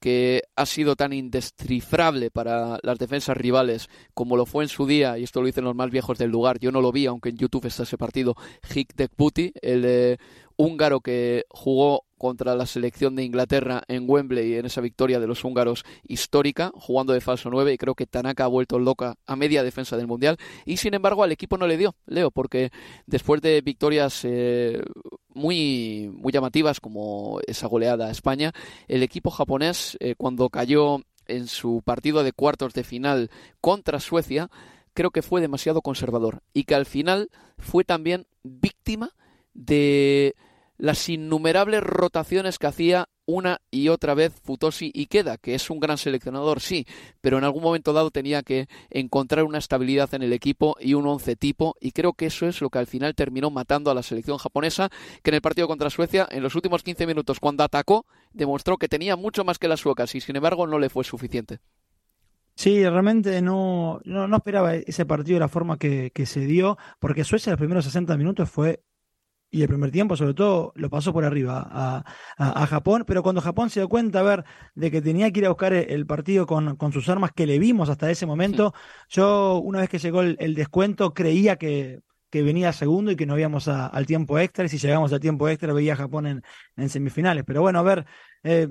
que ha sido tan indestrifrable para las defensas rivales como lo fue en su día, y esto lo dicen los más viejos del lugar, yo no lo vi, aunque en YouTube está ese partido, Hik Dekputi, el eh, húngaro que jugó contra la selección de Inglaterra en Wembley en esa victoria de los húngaros histórica, jugando de falso 9 y creo que Tanaka ha vuelto loca a media defensa del Mundial. Y sin embargo al equipo no le dio, Leo, porque después de victorias eh, muy, muy llamativas como esa goleada a España, el equipo japonés eh, cuando cayó en su partido de cuartos de final contra Suecia, creo que fue demasiado conservador y que al final fue también víctima de las innumerables rotaciones que hacía una y otra vez Futoshi Ikeda, que es un gran seleccionador, sí, pero en algún momento dado tenía que encontrar una estabilidad en el equipo y un once tipo, y creo que eso es lo que al final terminó matando a la selección japonesa, que en el partido contra Suecia, en los últimos 15 minutos, cuando atacó, demostró que tenía mucho más que las suecas y sin embargo no le fue suficiente. Sí, realmente no, no, esperaba ese partido de la forma que, que se dio, porque Suecia los primeros 60 minutos fue y el primer tiempo, sobre todo, lo pasó por arriba a, a, Japón, pero cuando Japón se dio cuenta, a ver, de que tenía que ir a buscar el, partido con, con, sus armas que le vimos hasta ese momento, yo, una vez que llegó el, descuento, creía que, que, venía segundo y que no íbamos al tiempo extra, y si llegamos al tiempo extra veía a Japón en, en semifinales. Pero bueno, a ver, eh,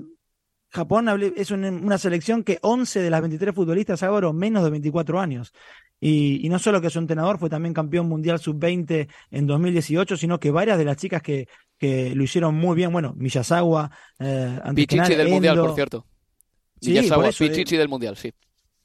Japón es una, selección que 11 de las 23 futbolistas ahora menos de 24 años. Y, y, no solo que su entrenador fue también campeón mundial sub-20 en 2018, sino que varias de las chicas que, que lo hicieron muy bien, bueno, Miyazawa, eh, Pichichi del mundial, por cierto. Sí, Miyazawa, Pichichi del mundial, sí.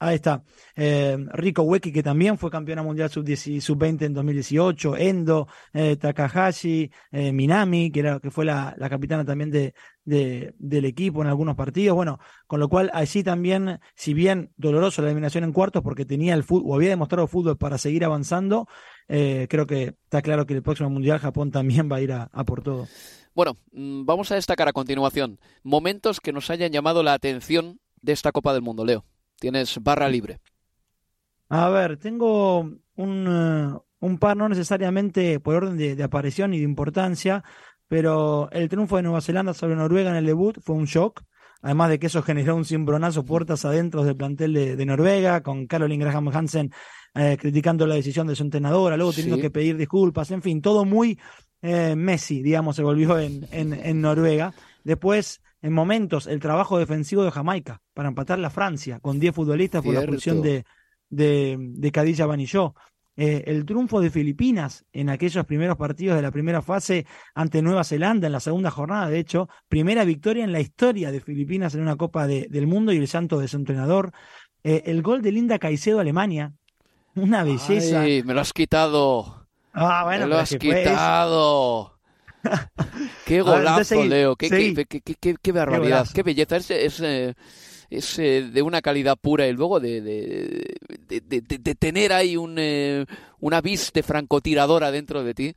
Ahí está. Eh, Rico Weki, que también fue campeona mundial sub-20 sub en 2018. Endo, eh, Takahashi, eh, Minami, que, era, que fue la, la capitana también de, de, del equipo en algunos partidos. Bueno, con lo cual allí también, si bien doloroso la eliminación en cuartos porque tenía el fútbol, o había demostrado fútbol para seguir avanzando, creo que está claro que el próximo mundial Japón también va a ir a, a por todo. Bueno, mm, vamos a destacar a continuación momentos que nos hayan llamado la atención de esta Copa del Mundo, Leo. Tienes barra libre. A ver, tengo un, eh, un par, no necesariamente por orden de, aparición y de importancia, pero el triunfo de Nueva Zelanda sobre Noruega en el debut fue un shock. Además de que eso generó un cimbronazo puertas adentro del plantel de, Noruega, con Caroline Graham Hansen eh, criticando la decisión de su entrenadora, luego teniendo que pedir disculpas, en fin, todo muy eh, Messi, digamos, se volvió en, en, en Noruega. Después en momentos el trabajo defensivo de Jamaica para empatar la Francia con 10 futbolistas por la expulsión de, de, de Cadilla Banilló. Eh, el triunfo de Filipinas en aquellos primeros partidos de la primera fase ante Nueva Zelanda en la segunda jornada, de hecho, primera victoria en la historia de Filipinas en una Copa del Mundo y el santo de su entrenador. Eh, el gol de Linda Caicedo Alemania, una belleza. Ay, me lo has quitado. Ah, bueno, me lo has quitado. qué golazo, Leo. Qué, qué, qué, barbaridad. Qué, belleza. Es, es, de una calidad pura y luego de, de, tener ahí un, eh, una vis de francotiradora dentro de ti.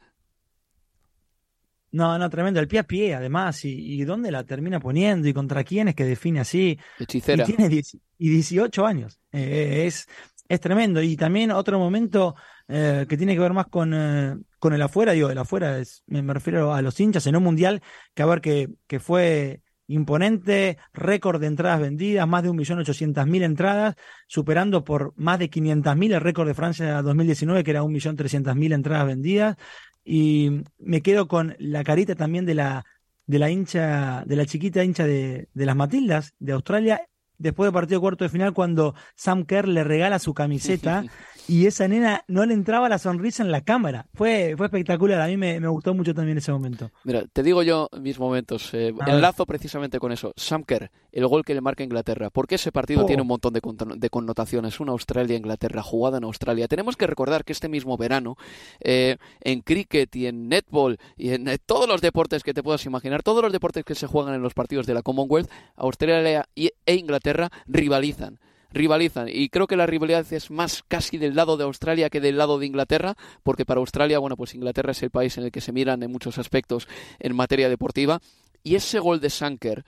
No, no, tremendo. El pie a pie, además. ¿Y, y dónde la termina poniendo? ¿Y contra quién es que define así? Hechicera. Y tiene y 18 años. Eh, es, es tremendo. Y también otro momento eh, que tiene que ver más con, eh, con el afuera, digo, el afuera es, me, refiero a los hinchas en un mundial que a ver que, que fue imponente, récord de entradas vendidas, más de 1.800.000 entradas, superando por más de 500.000 el récord de Francia 2019, que era 1.300.000 entradas vendidas. Y me quedo con la carita también de la, de la hincha, de la chiquita hincha de, de las Matildas de Australia, después del partido cuarto de final, cuando Sam Kerr le regala su camiseta y esa nena no le entraba la sonrisa en la cámara. Fue, fue espectacular, a mí me, gustó mucho también ese momento. Mira, te digo yo mis momentos. Eh, enlazo precisamente con eso. Sam Kerr, el gol que le marca Inglaterra. Porque ese partido tiene un oh. montón de, de connotaciones. Una Australia-Inglaterra jugada en Australia. Tenemos que recordar que este mismo verano, eh, en cricket y en netball y en eh, todos los deportes que te puedas imaginar, todos los deportes que se juegan en los partidos de la Commonwealth, Australia e Inglaterra rivalizan rivalizan. Y creo que la rivalidad es más casi del lado de Australia que del lado de Inglaterra, porque para Australia, bueno, pues Inglaterra es el país en el que se miran en muchos aspectos en materia deportiva. Y ese gol de Sanker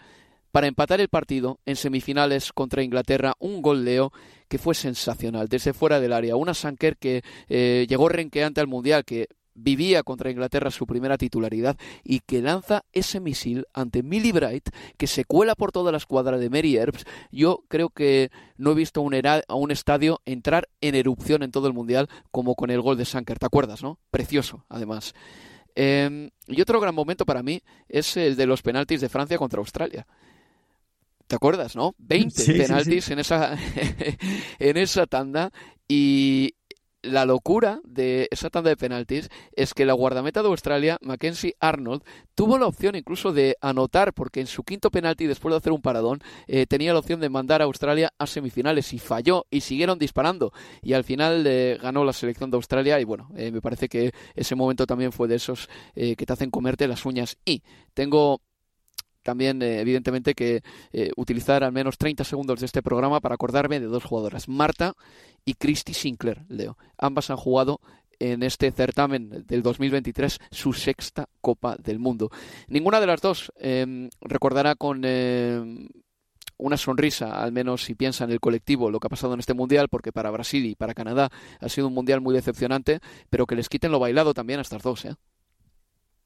para empatar el partido en semifinales contra Inglaterra, un gol Leo que fue sensacional, desde fuera del área. Una Sanker que eh, llegó renqueante al Mundial, que vivía contra Inglaterra su primera titularidad y que lanza ese misil ante Millie Bright que se cuela por toda la escuadra de Mary Earps. Yo creo que no he visto a un estadio entrar en erupción en todo el mundial como con el gol de Sanker. ¿Te acuerdas, no? Precioso, además. Em, y otro gran momento para mí es el de los penaltis de Francia contra Australia. ¿Te acuerdas, no? 20 penaltis en esa en esa tanda y la locura de esa tanda de penaltis es que la guardameta de Australia, Mackenzie Arnold, tuvo la opción incluso de anotar, porque en su quinto penalti, después de hacer un paradón, eh, tenía la opción de mandar a Australia a semifinales y falló y siguieron disparando. Y al final eh, ganó la selección de Australia y bueno, eh, me parece que ese momento también fue de esos que te hacen comerte las uñas. Y tengo también, eh, evidentemente, que eh, utilizar al menos 30 segundos de este programa para acordarme de dos jugadoras, Marta y Christy Sinclair, Leo. Ambas han jugado en este certamen del 2023 su sexta Copa del Mundo. Ninguna de las dos em, recordará con em, una sonrisa, al menos si piensa en el colectivo, lo que ha pasado en este mundial, porque para Brasil y para Canadá ha sido un mundial muy decepcionante, pero que les quiten lo bailado también a estas dos. ¿eh?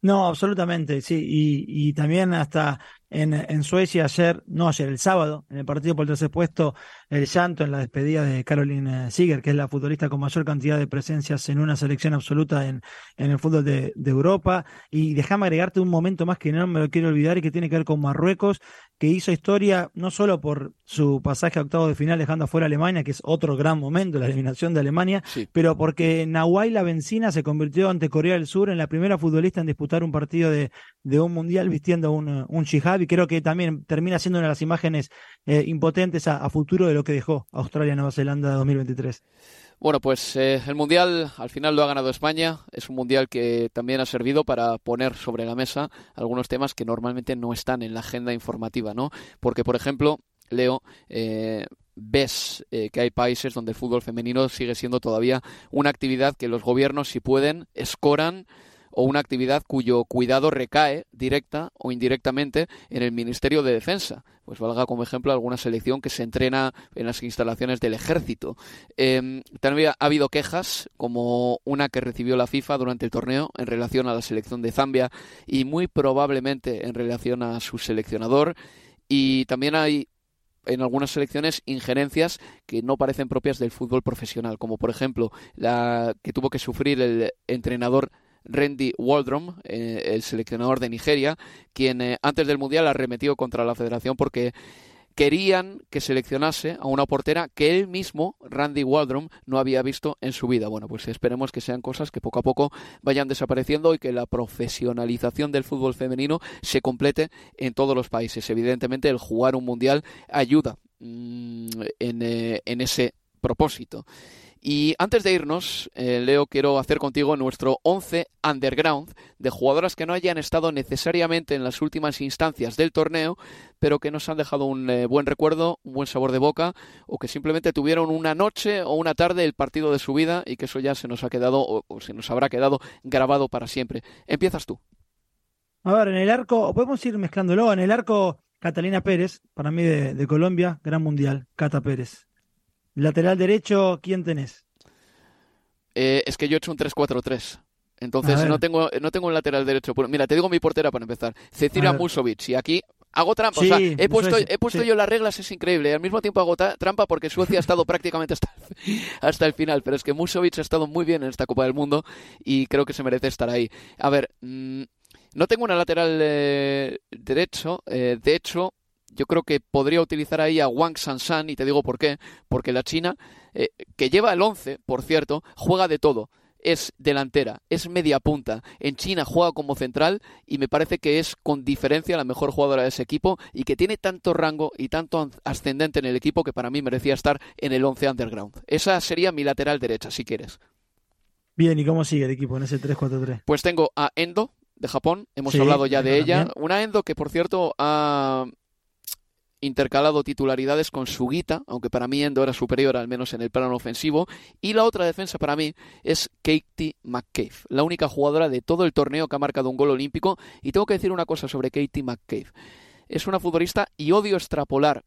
No, absolutamente, sí. Y, y también hasta en, en, Suecia ayer, no ayer, el sábado, en el partido por el tercer puesto, el llanto en la despedida de Caroline Seeger, que es la futbolista con mayor cantidad de presencias en una selección absoluta en, en el fútbol de, de Europa. Y déjame agregarte un momento más que no me lo quiero olvidar y que tiene que ver con Marruecos, que hizo historia no solo por su pasaje a octavos de final dejando afuera a Alemania, que es otro gran momento, la eliminación de Alemania, pero porque Nahuayla Benzina se convirtió ante Corea del Sur en la primera futbolista en disputar un partido de, de un mundial vistiendo un, un shihab y creo que también termina siendo una de las imágenes eh, impotentes a, a, futuro de lo que dejó Australia-Nueva Zelanda 2023. Bueno, pues eh, el Mundial al final lo ha ganado España. Es un Mundial que también ha servido para poner sobre la mesa algunos temas que normalmente no están en la agenda informativa, ¿no? Porque, por ejemplo, Leo, eh, ves eh, que hay países donde el fútbol femenino sigue siendo todavía una actividad que los gobiernos, si pueden, escoran o una actividad cuyo cuidado recae directa o indirectamente en el Ministerio de Defensa. Pues valga como ejemplo alguna selección que se entrena en las instalaciones del ejército. Eh, también ha habido quejas, como una que recibió la FIFA durante el torneo en relación a la selección de Zambia y muy probablemente en relación a su seleccionador. Y también hay en algunas selecciones injerencias que no parecen propias del fútbol profesional, como por ejemplo la que tuvo que sufrir el entrenador Randy Waldrom, eh, el seleccionador de Nigeria, quien eh, antes del Mundial arremetió contra la federación porque querían que seleccionase a una portera que él mismo, Randy Waldrom, no había visto en su vida. Bueno, pues esperemos que sean cosas que poco a poco vayan desapareciendo y que la profesionalización del fútbol femenino se complete en todos los países. Evidentemente, el jugar un mundial ayuda en, eh, en ese propósito. Y antes de irnos, eh, Leo, quiero hacer contigo nuestro 11 underground de jugadoras que no hayan estado necesariamente en las últimas instancias del torneo, pero que nos han dejado un eh, buen recuerdo, un buen sabor de boca, o que simplemente tuvieron una noche o una tarde el partido de su vida y que eso ya se nos ha quedado o, se nos habrá quedado grabado para siempre. Empiezas tú. A ver, en el arco, podemos ir mezclándolo, en el arco Catalina Pérez, para mí de Colombia, gran mundial, Cata Pérez. Lateral derecho, ¿quién tenés? Eh, es que yo he hecho un 3-4-3. Entonces no tengo, no tengo un lateral derecho. Mira, te digo mi portera para empezar. Cecilia Musovic. Y aquí hago trampa. Sí, o sea, he puesto, es, he puesto sí. yo las reglas, es increíble. Al mismo tiempo hago trampa porque Suecia ha estado prácticamente hasta, hasta el final. Pero es que Musovic ha estado muy bien en esta Copa del Mundo y creo que se merece estar ahí. A ver, mmm, no tengo una lateral eh, derecho. Eh, de hecho, yo creo que podría utilizar ahí a Wang Sansan y te digo por qué, porque la China, eh, que lleva el 11, por cierto, juega de todo. Es delantera, es media punta. En China juega como central y me parece que es con diferencia la mejor jugadora de ese equipo y que tiene tanto rango y tanto ascendente en el equipo que para mí merecía estar en el 11 underground. Esa sería mi lateral derecha, si quieres. Bien, ¿y cómo sigue el equipo en ese 3-4-3? Pues tengo a Endo, de Japón, hemos Sí, hablado ya de ella. también. Una Endo que, por cierto, ha intercalado titularidades con Sugita, aunque para mí Endo era superior, al menos en el plano ofensivo. Y la otra defensa para mí es Katie McCabe, la única jugadora de todo el torneo que ha marcado un gol olímpico. Y tengo que decir una cosa sobre Katie McCabe. Es una futbolista y odio extrapolar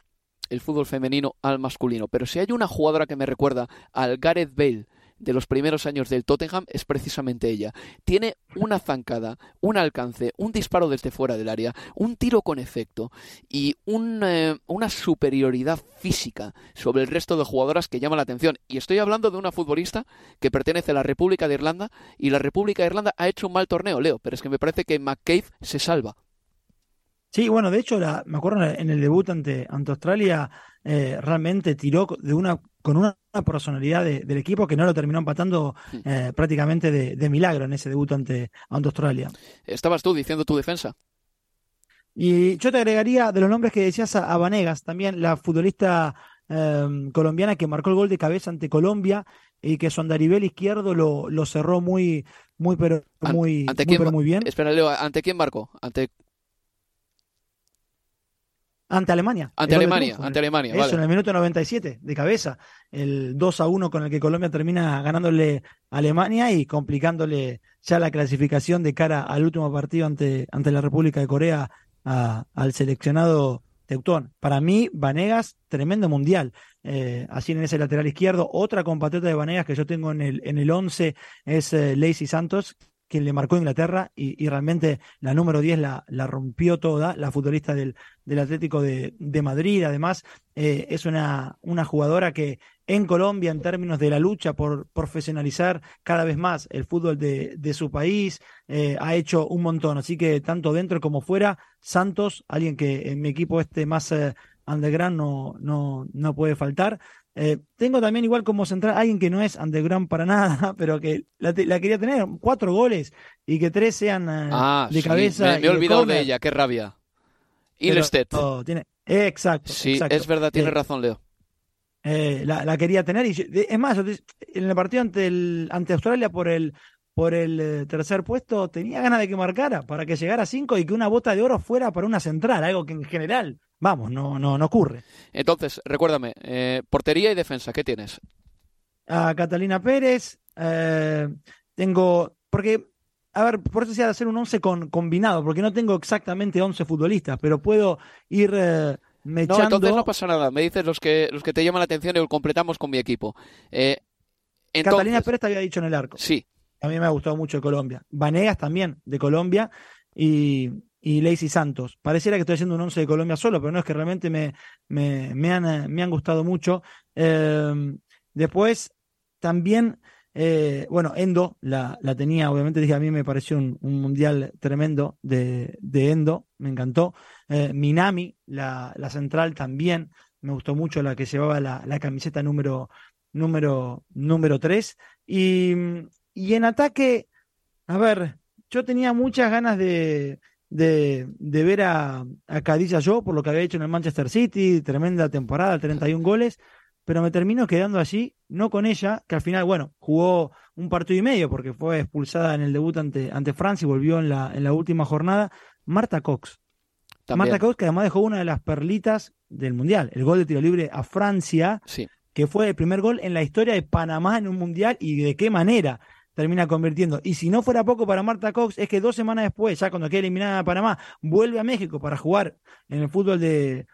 el fútbol femenino al masculino, pero si hay una jugadora que me recuerda al Gareth Bale de los primeros años del Tottenham es precisamente ella. Tiene una zancada, un alcance, un disparo desde fuera del área, un tiro con efecto y un, eh, una superioridad física sobre el resto de jugadoras que llama la atención. Y estoy hablando de una futbolista que pertenece a la República de Irlanda y la República de Irlanda ha hecho un mal torneo, Leo, pero es que me parece que McCabe se salva. Sí, bueno, de hecho, la, me acuerdo en el debut ante, ante Australia, eh, realmente tiró de una, con una personalidad de, del equipo que no lo terminó empatando eh, prácticamente de, de, milagro en ese debut ante, ante Australia. Estabas tú diciendo tu defensa. Y yo te agregaría de los nombres que decías a, Vanegas, también la futbolista eh, colombiana que marcó el gol de cabeza ante Colombia y que su andarivel izquierdo lo, lo cerró muy, muy, pero muy, ¿Ante muy, quién, pero muy bien. Espera, Leo, ¿ante quién marcó? Ante Ante Alemania. Ante Alemania, triunfo, ante Alemania, Eso, vale. en el minuto 97, de cabeza. El 2 a 1 con el que Colombia termina ganándole a Alemania y complicándole ya la clasificación de cara al último partido ante, ante la República de Corea a, al seleccionado Teutón. Para mí, Vanegas, tremendo mundial. Eh, así en ese lateral izquierdo. Otra compatriota de Vanegas que yo tengo en el, en el 11 es eh, Lacey Santos, que le marcó Inglaterra y, realmente la número 10 la, la rompió toda, la futbolista del, del Atlético de, de, Madrid. Además, eh, es una, una jugadora que en Colombia, en términos de la lucha por profesionalizar cada vez más el fútbol de, de su país, eh, ha hecho un montón. Así que tanto dentro como fuera, Santos, alguien que en mi equipo este más eh, underground no, no, no puede faltar. Eh, tengo también igual como central alguien que no es underground para nada, pero que la, quería tener, cuatro goles y que tres sean eh, ah, de cabeza. Me, he olvidado de, ella, qué rabia. Ilestet. tiene, exacto. Sí, es verdad, tiene eh, razón, Leo. la, quería tener y es más, en el partido ante, el, ante Australia por el por el tercer puesto tenía ganas de que marcara para que llegara a cinco y que una bota de oro fuera para una central, algo que en general Vamos, no, no, no ocurre. Entonces, recuérdame, eh, portería y defensa, ¿qué tienes? A Catalina Pérez, eh, tengo, porque, a ver, por eso decía de hacer un once con, combinado, porque no tengo exactamente 11 futbolistas, pero puedo ir eh, mechando. No, entonces no pasa nada, me dices los que, los que te llaman la atención y lo completamos con mi equipo. Eh, Catalina Pérez te había dicho en el arco. Sí. A mí me ha gustado mucho de Colombia. Vanegas también, de Colombia. Y, y Lacey Santos. Pareciera que estoy haciendo un once de Colombia solo, pero no es que realmente me, me, me, han, me han, gustado mucho. Em, después, también, eh, bueno, Endo la, la, tenía, obviamente dije, a mí me pareció un, mundial tremendo de, de, Endo, me encantó. Eh, Minami, la, la, central también, me gustó mucho la que llevaba la, la camiseta número, número, número 3. Y, y en ataque, a ver, yo tenía muchas ganas de de, de ver a, a yo por lo que había hecho en el Manchester City, tremenda temporada, 31 goles, pero me termino quedando allí, no con ella, que al final, bueno, jugó un partido y medio porque fue expulsada en el debut ante, ante Francia y volvió en la, en la última jornada, Marta Cox. Marta Cox, que además dejó una de las perlitas del Mundial, el gol de tiro libre a Francia, que fue el primer gol en la historia de Panamá en un Mundial y de qué manera termina convirtiendo. Y si no fuera poco para Marta Cox, es que dos semanas después, ya cuando queda eliminada a Panamá, vuelve a México para jugar en el fútbol de,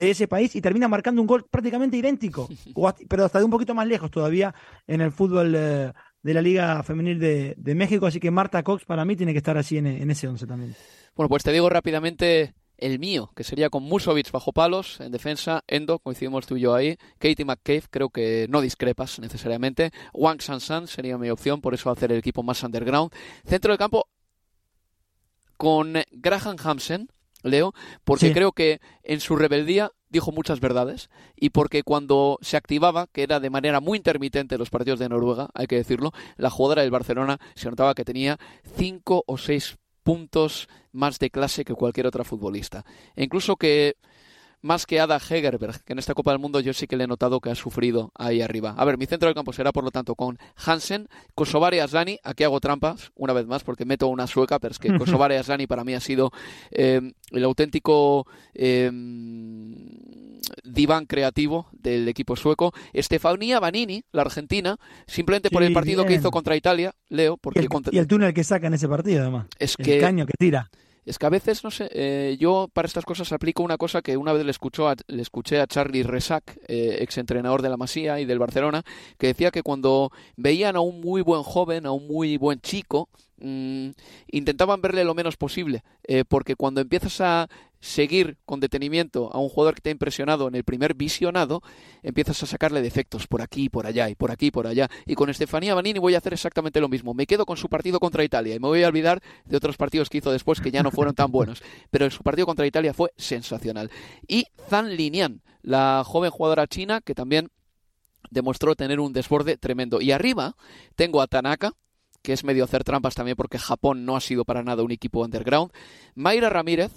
ese país y termina marcando un gol prácticamente idéntico, pero hasta de un poquito más lejos todavía en el fútbol eh, de la Liga Femenil de, México. Así que Marta Cox para mí tiene que estar así en, en ese once también. Bueno, pues te digo rápidamente el mío, que sería con Musovic bajo palos, en defensa, Endo, coincidimos tú y yo ahí, Katie McCabe, creo que no discrepas necesariamente, Wang Sansan sería mi opción, por eso hacer el equipo más underground, centro de campo con Graham Hamsen, Leo, porque creo que en su rebeldía dijo muchas verdades y porque cuando se activaba, que era de manera muy intermitente los partidos de Noruega, hay que decirlo, la jugadora del Barcelona se notaba que tenía cinco o seis puntos más de clase que cualquier otra futbolista. E incluso que más que Ada Hegerberg, que en esta Copa del Mundo yo sí que le he notado que ha sufrido ahí arriba. A ver, mi centro del campo será por lo tanto con Hansen, Kosovar y Aslani. Aquí hago trampas, una vez más, porque meto una sueca, pero es que Kosovar y Aslani para mí ha sido eh, el auténtico eh, diván creativo del equipo sueco. Estefanía Banini, la argentina, simplemente por el partido que hizo contra Italia, Leo, porque y el, y el túnel que saca en ese partido, además. Es el caño que tira. Es que a veces, no sé, eh, yo para estas cosas aplico una cosa que una vez le, escuchó le escuché a Charlie Resac, eh, exentrenador de la Masía y del Barcelona, que decía que cuando veían a un muy buen joven, a un muy buen chico, mm, intentaban verle lo menos posible, eh, porque cuando empiezas a seguir con detenimiento a un jugador que te ha impresionado en el primer visionado, empiezas a sacarle defectos por aquí, por allá y por aquí, por allá. Y con Estefanía Banini voy a hacer exactamente lo mismo. Me quedo con su partido contra Italia y me voy a olvidar de otros partidos que hizo después que ya no fueron tan buenos. Pero su partido contra Italia fue sensacional. Y Zhang Linian, la joven jugadora china que también demostró tener un desborde tremendo. Y arriba tengo a Tanaka, que es medio hacer trampas también porque Japón no ha sido para nada un equipo underground. Mayra Ramírez,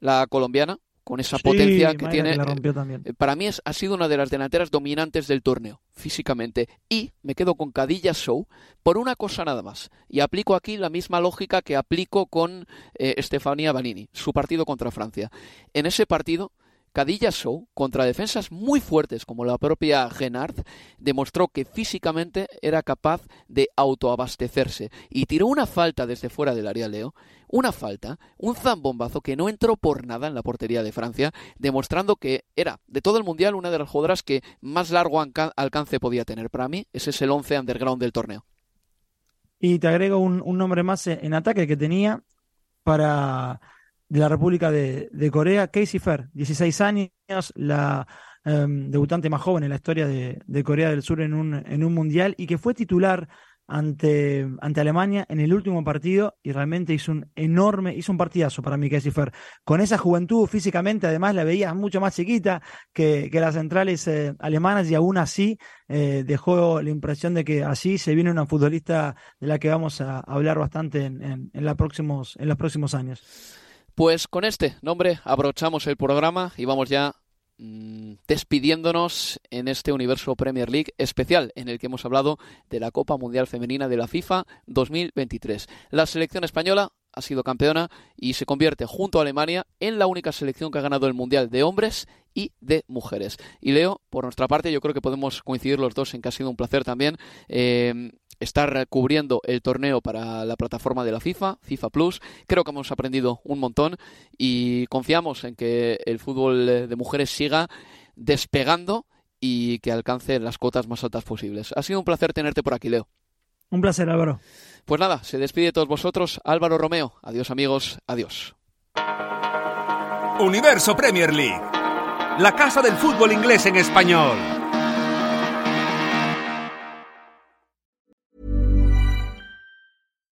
la colombiana, con esa potencia que tiene. Eh, para mí es, ha sido una de las delanteras dominantes del torneo, físicamente. Y me quedo con Cadilla Show por una cosa nada más. Y aplico aquí la misma lógica que aplico con eh, Estefanía Banini, su partido contra Francia. En ese partido Cadilla Show, contra defensas muy fuertes como la propia Genard, demostró que físicamente era capaz de autoabastecerse y tiró una falta desde fuera del área Leo, una falta, un zambombazo que no entró por nada en la portería de Francia, demostrando que era de todo el mundial una de las jugadoras que más largo alcance podía tener. Para mí, ese es el 11 underground del torneo. Y te agrego un, nombre más en ataque que tenía para de la República de, Corea, Casey Fair, 16 años, la em, debutante más joven en la historia de, de Corea del Sur en un, en un mundial y que fue titular ante, ante Alemania en el último partido y realmente hizo un enorme, hizo un partidazo para mí, Casey Fer. Con esa juventud físicamente, además la veías mucho más chiquita que, que las centrales eh, alemanas y aún así eh, dejó la impresión de que así se viene una futbolista de la que vamos a hablar bastante en, en, la próximos, en los próximos años. Pues con este nombre abrochamos el programa y vamos ya Mm, despidiéndonos en este universo Premier League especial en el que hemos hablado de la Copa Mundial Femenina de la FIFA 2023. La selección española ha sido campeona y se convierte junto a Alemania en la única selección que ha ganado el Mundial de hombres y de mujeres. Y Leo, por nuestra parte, yo creo que podemos coincidir los dos en que ha sido un placer también eh, estar cubriendo el torneo para la plataforma de la FIFA, FIFA Plus. Creo que hemos aprendido un montón y confiamos en que el fútbol de mujeres siga despegando y que alcance las cotas más altas posibles. Ha sido un placer tenerte por aquí, Leo. Un placer, Álvaro. Pues nada, se despide de todos vosotros Álvaro Romeo. Adiós amigos, adiós. Universo Premier League, la casa del fútbol inglés en español.